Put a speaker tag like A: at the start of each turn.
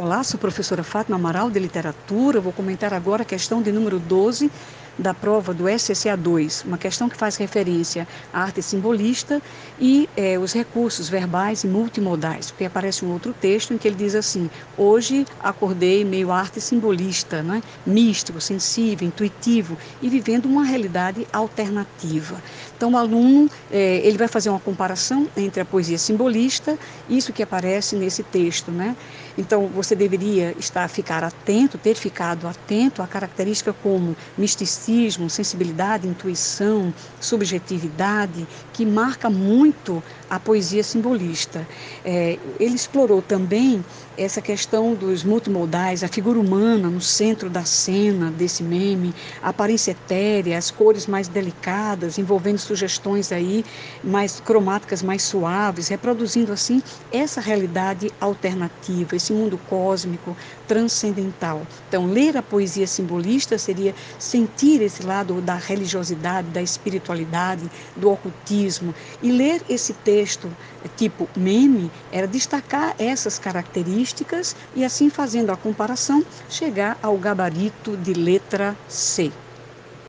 A: Olá, sou professora Fátima Amaral de Literatura. Vou comentar agora a questão de número 12 da prova do SCCA2, uma questão que faz referência à arte simbolista e é, os recursos verbais e multimodais, porque aparece um outro texto em que ele diz assim: Hoje acordei meio arte simbolista, né? místico, sensível, intuitivo e vivendo uma realidade alternativa. Então, o aluno é, ele vai fazer uma comparação entre a poesia simbolista, isso que aparece nesse texto, né? Então, você deveria estar ficar atento, ter ficado atento à característica como misticismo, sensibilidade, intuição, subjetividade, que marca muito a poesia simbolista. É, ele explorou também essa questão dos multimodais, a figura humana no centro da cena desse meme, a aparência etérea, as cores mais delicadas, envolvendo sugestões aí mais cromáticas, mais suaves, reproduzindo assim essa realidade alternativa, esse mundo cósmico, transcendental. Então, ler a poesia simbolista seria sentir esse lado da religiosidade, da espiritualidade, do ocultismo. E ler esse texto tipo meme era destacar essas características e, assim, fazendo a comparação, chegar ao gabarito de letra C.